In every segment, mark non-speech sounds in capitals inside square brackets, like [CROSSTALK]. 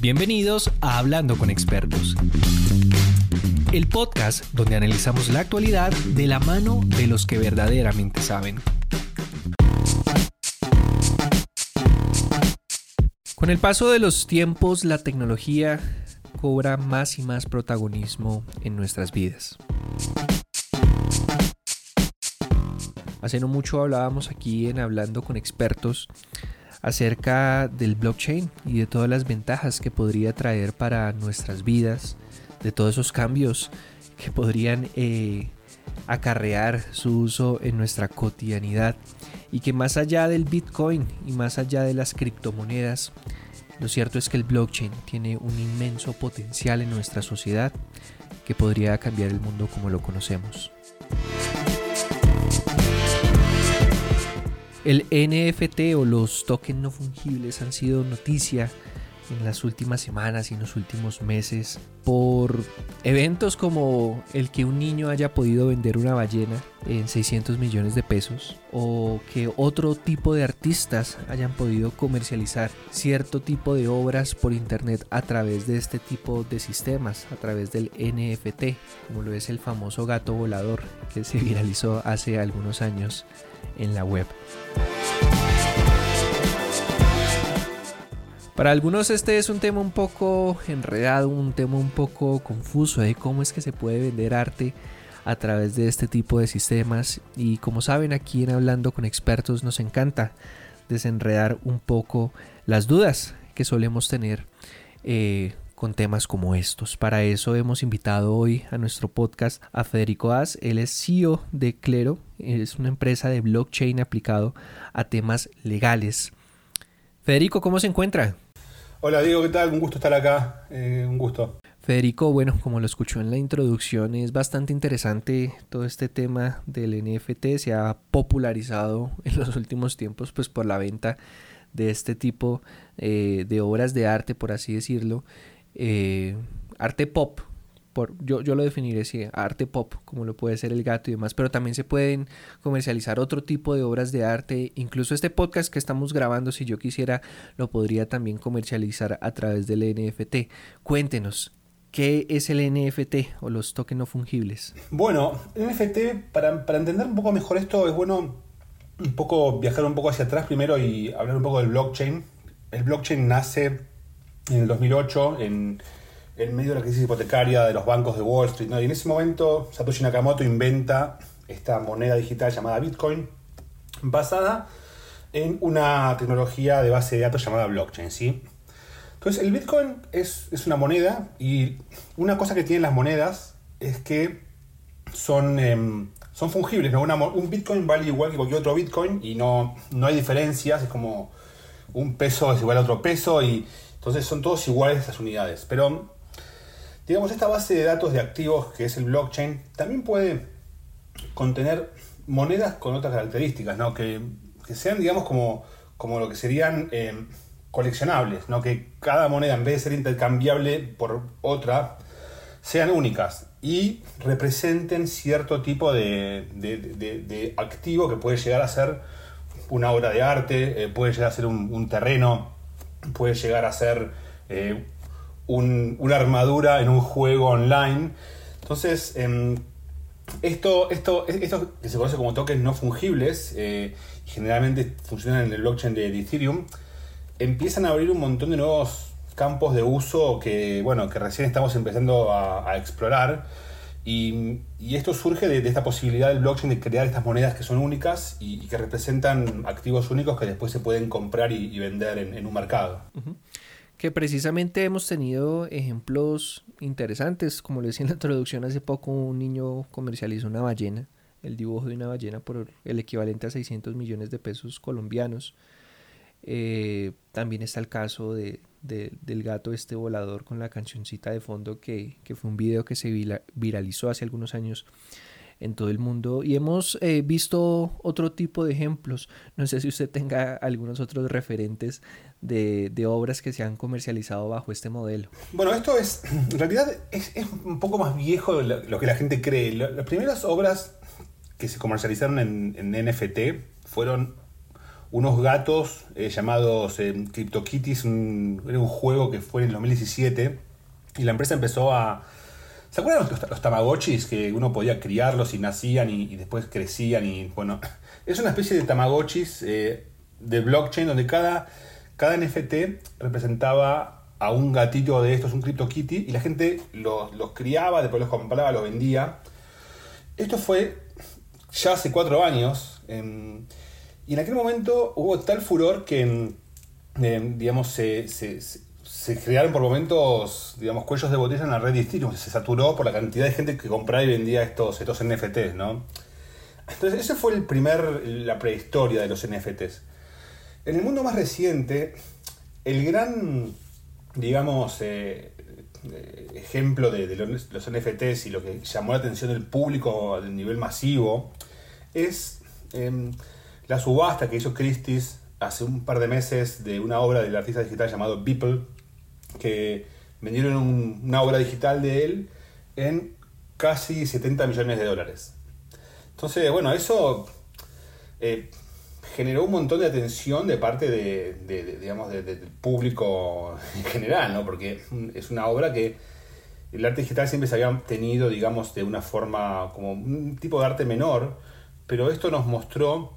Bienvenidos a Hablando con Expertos, el podcast donde analizamos la actualidad de la mano de los que verdaderamente saben. Con el paso de los tiempos, la tecnología cobra más y más protagonismo en nuestras vidas. Hace no mucho hablábamos aquí en Hablando con Expertos acerca del blockchain y de todas las ventajas que podría traer para nuestras vidas, de todos esos cambios que podrían eh, acarrear su uso en nuestra cotidianidad y que más allá del Bitcoin y más allá de las criptomonedas, lo cierto es que el blockchain tiene un inmenso potencial en nuestra sociedad que podría cambiar el mundo como lo conocemos. El NFT o los tokens no fungibles han sido noticia en las últimas semanas y en los últimos meses por eventos como el que un niño haya podido vender una ballena en 600 millones de pesos o que otro tipo de artistas hayan podido comercializar cierto tipo de obras por internet a través de este tipo de sistemas, a través del NFT, como lo es el famoso gato volador que se viralizó hace algunos años en la web. Para algunos este es un tema un poco enredado, un tema un poco confuso de cómo es que se puede vender arte a través de este tipo de sistemas y como saben aquí en Hablando con Expertos nos encanta desenredar un poco las dudas que solemos tener eh, con temas como estos. Para eso hemos invitado hoy a nuestro podcast a Federico As. Él es CEO de Clero, es una empresa de blockchain aplicado a temas legales. Federico, ¿cómo se encuentra? Hola Diego, ¿qué tal? Un gusto estar acá, eh, un gusto. Federico, bueno, como lo escuchó en la introducción, es bastante interesante todo este tema del NFT, se ha popularizado [LAUGHS] en los últimos tiempos pues por la venta de este tipo eh, de obras de arte, por así decirlo, eh, arte pop, yo, yo lo definiré así, arte pop, como lo puede ser el gato y demás, pero también se pueden comercializar otro tipo de obras de arte, incluso este podcast que estamos grabando, si yo quisiera, lo podría también comercializar a través del NFT. Cuéntenos, ¿Qué es el NFT o los tokens no fungibles? Bueno, NFT, para, para, entender un poco mejor esto, es bueno un poco viajar un poco hacia atrás primero y hablar un poco del blockchain. El blockchain nace en el 2008 en, en medio de la crisis hipotecaria de los bancos de Wall Street. Y en ese momento Satoshi Nakamoto inventa esta moneda digital llamada Bitcoin, basada en una tecnología de base de datos llamada blockchain. ¿sí? Entonces el Bitcoin es, una moneda y una cosa que tienen las monedas es que son, em, son fungibles. ¿no? un Bitcoin vale igual que cualquier otro Bitcoin y no, no hay diferencias. Es como un peso es igual a otro peso y entonces son todos iguales esas unidades. Pero Digamos, esta base de datos de activos que es el blockchain también puede contener monedas con otras características, ¿no? que, sean, digamos, como, como lo que serían eh, coleccionables, ¿no? que cada moneda en vez de ser intercambiable por otra, sean únicas y representen cierto tipo de, activo que puede llegar a ser una obra de arte, eh, puede llegar a ser un, terreno, puede llegar a ser eh, una armadura en un juego online. Entonces, em, esto, esto, esto que se conoce como tokens no fungibles, eh, generalmente funcionan en el blockchain de, Ethereum, empiezan a abrir un montón de nuevos campos de uso que, bueno, que recién estamos empezando a, explorar. Y, esto surge de, esta posibilidad del blockchain de crear estas monedas que son únicas y, que representan activos únicos que después se pueden comprar y, vender en, un mercado que precisamente hemos tenido ejemplos interesantes, como le decía en la introducción, hace poco un niño comercializó una ballena, el dibujo de una ballena por el equivalente a 600 millones de pesos colombianos. Eh, también está el caso de, del gato este volador con la cancioncita de fondo que, que fue un video que se viralizó hace algunos años en todo el mundo y hemos eh, visto otro tipo de ejemplos. No sé si usted tenga algunos otros referentes de, obras que se han comercializado bajo este modelo. Bueno, esto es, en realidad es, un poco más viejo de lo, que la gente cree. Las primeras obras que se comercializaron en, NFT fueron unos gatos eh, llamados eh, CryptoKitties, era un juego que fue en el 2017, y la empresa empezó a... ¿Se acuerdan los, los Tamagotchis que uno podía criarlos y nacían y, después crecían? Y bueno, [LAUGHS] es una especie de Tamagotchis eh, de blockchain donde cada, cada NFT representaba a un gatito de estos, un CryptoKitty, y la gente los, los criaba, después los compraba, los vendía. Esto fue ya hace cuatro años. y en aquel momento hubo tal furor que, digamos, se, crearon por momentos, digamos, cuellos de botella en la red de Ethereum. Se saturó por la cantidad de gente que compraba y vendía estos, estos NFTs, ¿no? Entonces, ese fue el primer, la prehistoria de los NFTs. En el mundo más reciente, el gran, digamos, eh, eh, ejemplo de, los, los, NFTs y lo que llamó la atención del público a nivel masivo es em, la subasta que hizo Christie's hace un par de meses de una obra del artista digital llamado Beeple, que vendieron una obra digital de él en casi 70 millones de dólares. Entonces, bueno, eso eh, generó un montón de atención de parte de, digamos, del público [LAUGHS] en general, ¿no? Porque es una obra que el arte digital siempre se había tenido, digamos, de una forma como un tipo de arte menor, pero esto nos mostró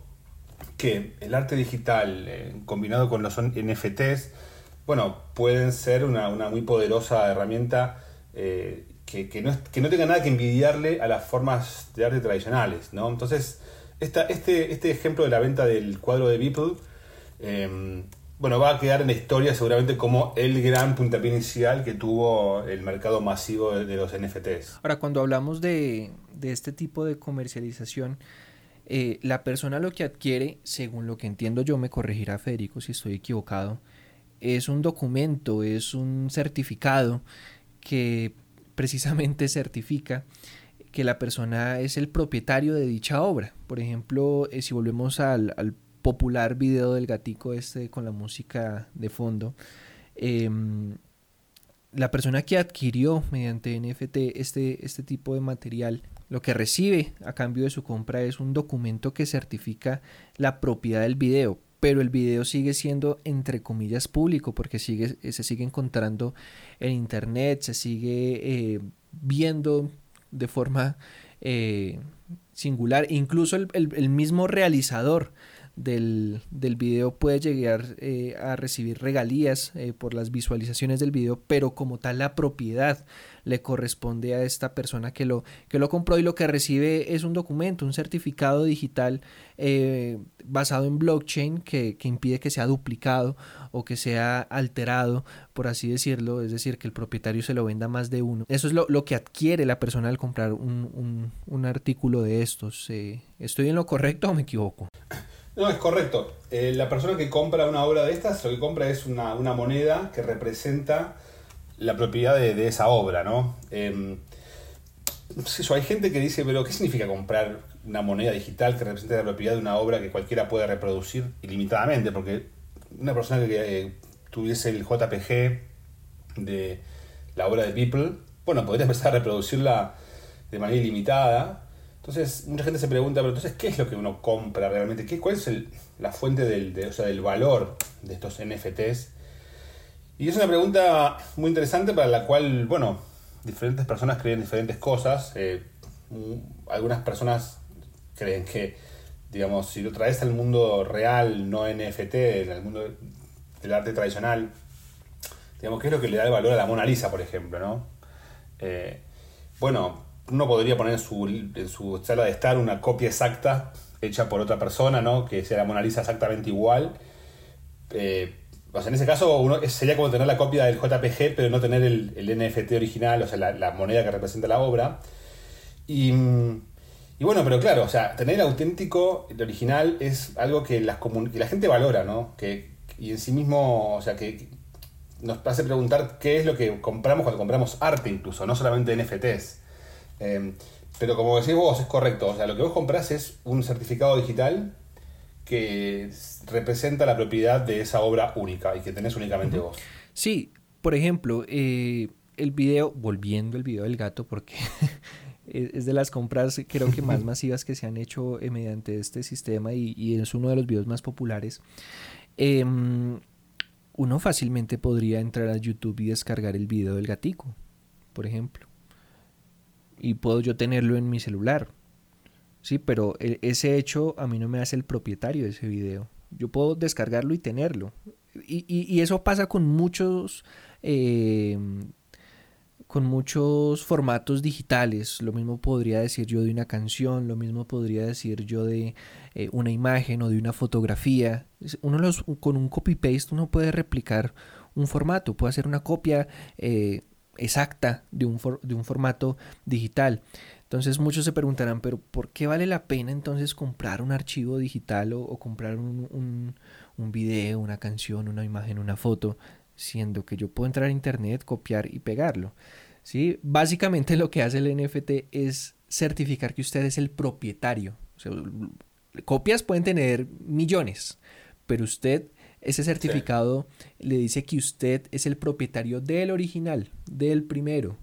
que el arte digital eh, combinado con los NFTs, bueno, pueden ser una, muy poderosa herramienta eh, que, no, que no tenga nada que envidiarle a las formas de arte tradicionales, ¿no? Entonces, este, este ejemplo de la venta del cuadro de Beeple, em, bueno, va a quedar en la historia seguramente como el gran puntapié inicial que tuvo el mercado masivo de, los NFTs. Ahora, cuando hablamos de, este tipo de comercialización, eh, la persona lo que adquiere, según lo que entiendo yo, me corregirá Federico si estoy equivocado, es un documento, es un certificado que precisamente [LAUGHS] certifica que la persona es el propietario de dicha obra. Por ejemplo, eh, si volvemos al, popular video del gatico este con la música de fondo, em, la persona que adquirió mediante NFT este, este tipo de material, lo que recibe a cambio de su compra es un documento que certifica la propiedad del video, pero el video sigue siendo entre comillas público porque sigue, se sigue encontrando en internet, se sigue eh, viendo de forma eh, singular. Incluso el, mismo realizador del, video puede llegar eh, a recibir regalías eh, por las visualizaciones del video, pero como tal la propiedad le corresponde a esta persona que lo, que lo compró y lo que recibe es un documento, un certificado digital basado en blockchain que, que, impide que sea duplicado o que sea alterado, por así decirlo, es decir, que el propietario se lo venda más de uno. Eso es lo, que adquiere la persona al comprar un, artículo de estos. Eh, ¿Estoy en lo correcto o me equivoco? [COUGHS] No, es correcto. Eh, la persona que compra una obra de estas, lo que compra es una, moneda que representa la propiedad de, esa obra, ¿no? Eh, hay gente que dice, pero ¿qué significa comprar una moneda digital que represente la propiedad de una obra que cualquiera puede reproducir ilimitadamente? Porque una persona que eh, tuviese el JPG de la obra de People, bueno, podría empezar a reproducirla de manera ilimitada. Entonces, mucha gente se pregunta, pero entonces, ¿qué es lo que uno compra realmente? ¿Qué, ¿Cuál es la fuente del, del valor de estos NFTs? Y es una pregunta muy interesante para la cual, bueno, diferentes personas creen diferentes cosas. Eh, algunas personas creen que digamos, si lo traes al mundo real, no NFT, al mundo del arte tradicional, digamos, ¿qué es lo que le da el valor a la Mona Lisa, por ejemplo, no? Eh, bueno, uno podría poner en su, en su sala de estar una copia exacta hecha por otra persona, ¿no? Que sea la Mona Lisa exactamente igual. Eh, en ese caso uno, sería como tener la copia del JPG, pero no tener el, NFT original, o sea, la, la moneda que representa la obra. Y y bueno, pero claro, o sea, tener el auténtico, el original, es algo que, las que la gente valora, ¿no? Que, y en sí mismo, o sea, que nos hace preguntar qué es lo que compramos cuando compramos arte incluso, no solamente NFTs. Em, pero como decís vos, es correcto, o sea, lo que vos compras es un certificado digital que representa la propiedad de esa obra única y que tenés únicamente vos. Sí, por ejemplo, eh, el video, volviendo al video del gato, porque [LAUGHS] es de las compras creo que más [LAUGHS] masivas que se han hecho eh, mediante este sistema y, es uno de los videos más populares. Em, uno fácilmente podría entrar a YouTube y descargar el video del gatico, por ejemplo. Y puedo yo tenerlo en mi celular. Sí, pero e, ese hecho a mí no me hace el propietario de ese video. Yo puedo descargarlo y tenerlo. Y, eso pasa con muchos em, con muchos formatos digitales. Lo mismo podría decir yo de una canción, lo mismo podría decir yo de eh, una imagen o de una fotografía. Uno los, con un copy-paste uno puede replicar un formato, puede hacer una copia eh, exacta de un, de un formato digital. Entonces muchos se preguntarán, pero ¿por qué vale la pena entonces comprar un archivo digital o, comprar un, un, video, una canción, una imagen, una foto? siendo que yo puedo entrar a internet, copiar y pegarlo. ¿sí? Básicamente lo que hace el NFT es certificar que usted es el propietario. copias pueden tener millones, pero usted, ese certificado le dice que usted es el propietario del original, del primero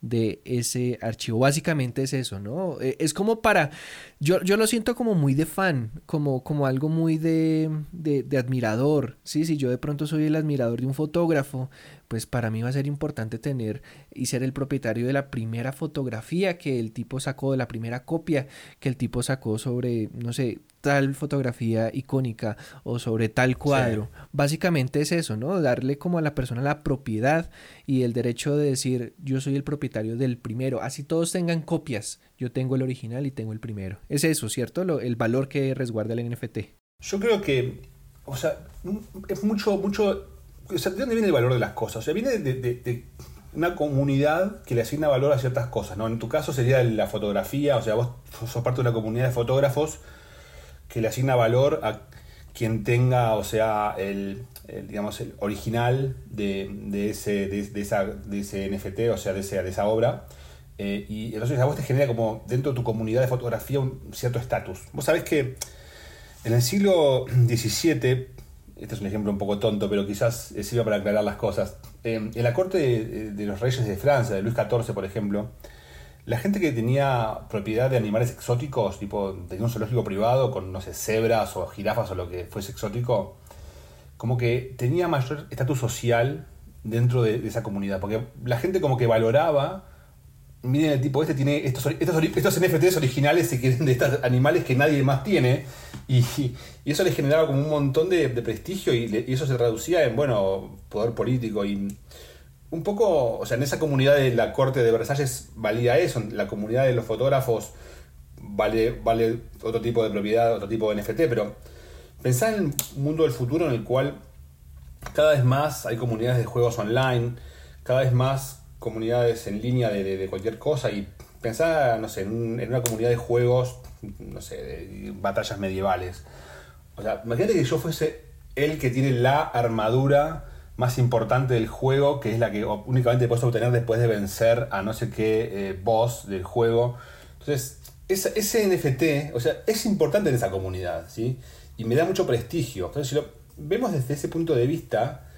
de ese archivo. Básicamente es eso, ¿no? E, es como para, yo, yo lo siento como muy de fan, como, como algo muy de, de, de, admirador. Sí, si yo de pronto soy el admirador de un fotógrafo, pues para mí va a ser importante tener y ser el propietario de la primera fotografía que el tipo sacó, de la primera copia que el tipo sacó sobre, no sé, tal fotografía icónica o sobre tal cuadro. Básicamente es eso, ¿no? Darle como a la persona la propiedad y el derecho de decir yo soy el propietario del primero. Así todos tengan copias, yo tengo el original y tengo el primero. Es eso, ¿cierto? Lo, el valor que resguarda el NFT. Yo creo que, o sea, es mucho, mucho... O sea, ¿de dónde viene el valor de las cosas? O sea, viene de, una comunidad que le asigna valor a ciertas cosas, ¿no? En tu caso sería la fotografía, o sea, vos sos parte de una comunidad de fotógrafos que le asigna valor a quien tenga, o sea, el, digamos, el original de, de ese, de, esa, de ese NFT, o sea, de, ese, de esa obra. Eh, y entonces a vos te genera como dentro de tu comunidad de fotografía un cierto estatus. Vos sabés que en el siglo XVII, este es un ejemplo un poco tonto, pero quizás sirva para aclarar las cosas, eh, en la corte de, de, los reyes de Francia, de Luis XIV, por ejemplo, la gente que tenía propiedad de animales exóticos, tipo tenía un zoológico privado con, no sé, cebras o jirafas o lo que fuese exótico, como que tenía mayor estatus social dentro de, esa comunidad. Porque la gente como que valoraba, miren el tipo este tiene estos, estos, estos NFTs originales de estos animales que nadie más tiene. Y, eso le generaba como un montón de, prestigio y, eso se traducía en, bueno, poder político. Y un poco, o sea, en esa comunidad de la corte de Versalles valía eso, la comunidad de los fotógrafos vale, vale otro tipo de propiedad, otro tipo de NFT, pero pensá en un mundo del futuro en el cual cada vez más hay comunidades de juegos online, cada vez más comunidades en línea de, cualquier cosa y pensá, no sé, en, una comunidad de juegos, no sé, batallas medievales. O sea, imagínate que yo fuese el que tiene la armadura más importante del juego, que es la que únicamente puedes obtener después de vencer a no sé qué eh, boss del juego. Entonces, ese NFT, o sea, es importante en esa comunidad, ¿sí? Y me da mucho prestigio. Entonces, si lo vemos desde ese punto de vista,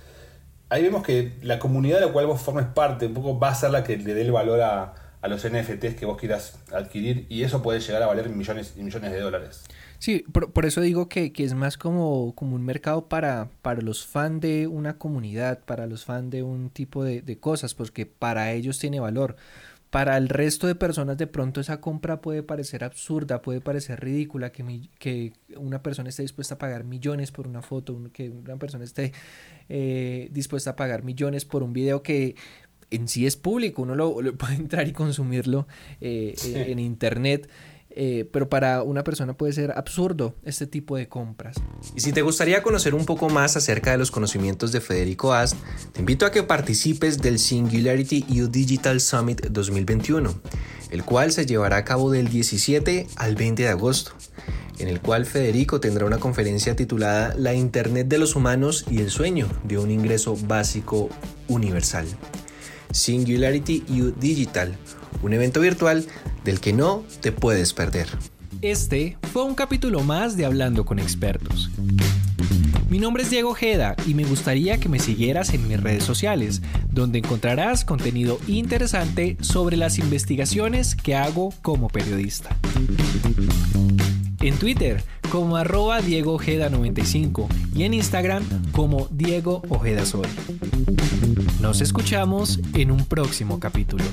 ahí vemos que la comunidad de la cual vos formes parte un poco va a ser la que le dé el valor a, a los NFTs que vos quieras adquirir y eso puede llegar a valer millones y millones de dólares. Sí, por, eso digo que, es más como, como un mercado para, para los fans de una comunidad, para los fans de un tipo de, cosas, porque para ellos tiene valor. Para el resto de personas de pronto esa compra puede parecer absurda, puede parecer ridícula, que, que una persona esté dispuesta a pagar millones por una foto, que una persona esté eh, dispuesta a pagar millones por un video que en sí es público, uno lo, puede entrar y consumirlo eh, en internet. Eh, pero para una persona puede ser absurdo este tipo de compras. Y si te gustaría conocer un poco más acerca de los conocimientos de Federico Ast, te invito a que participes del Singularity EU Digital Summit 2021, el cual se llevará a cabo del 17 al 20 de agosto, en el cual Federico tendrá una conferencia titulada La Internet de los Humanos y el Sueño de un Ingreso Básico Universal. Singularity U Digital, un evento virtual del que no te puedes perder. Este fue un capítulo más de Hablando con expertos. Mi nombre es Diego Ojeda y me gustaría que me siguieras en mis redes sociales, donde encontrarás contenido interesante sobre las investigaciones que hago como periodista. En Twitter como arroba Diego Ojeda 95 y en Instagram como Diego Ojeda Soy. Nos escuchamos en un próximo capítulo.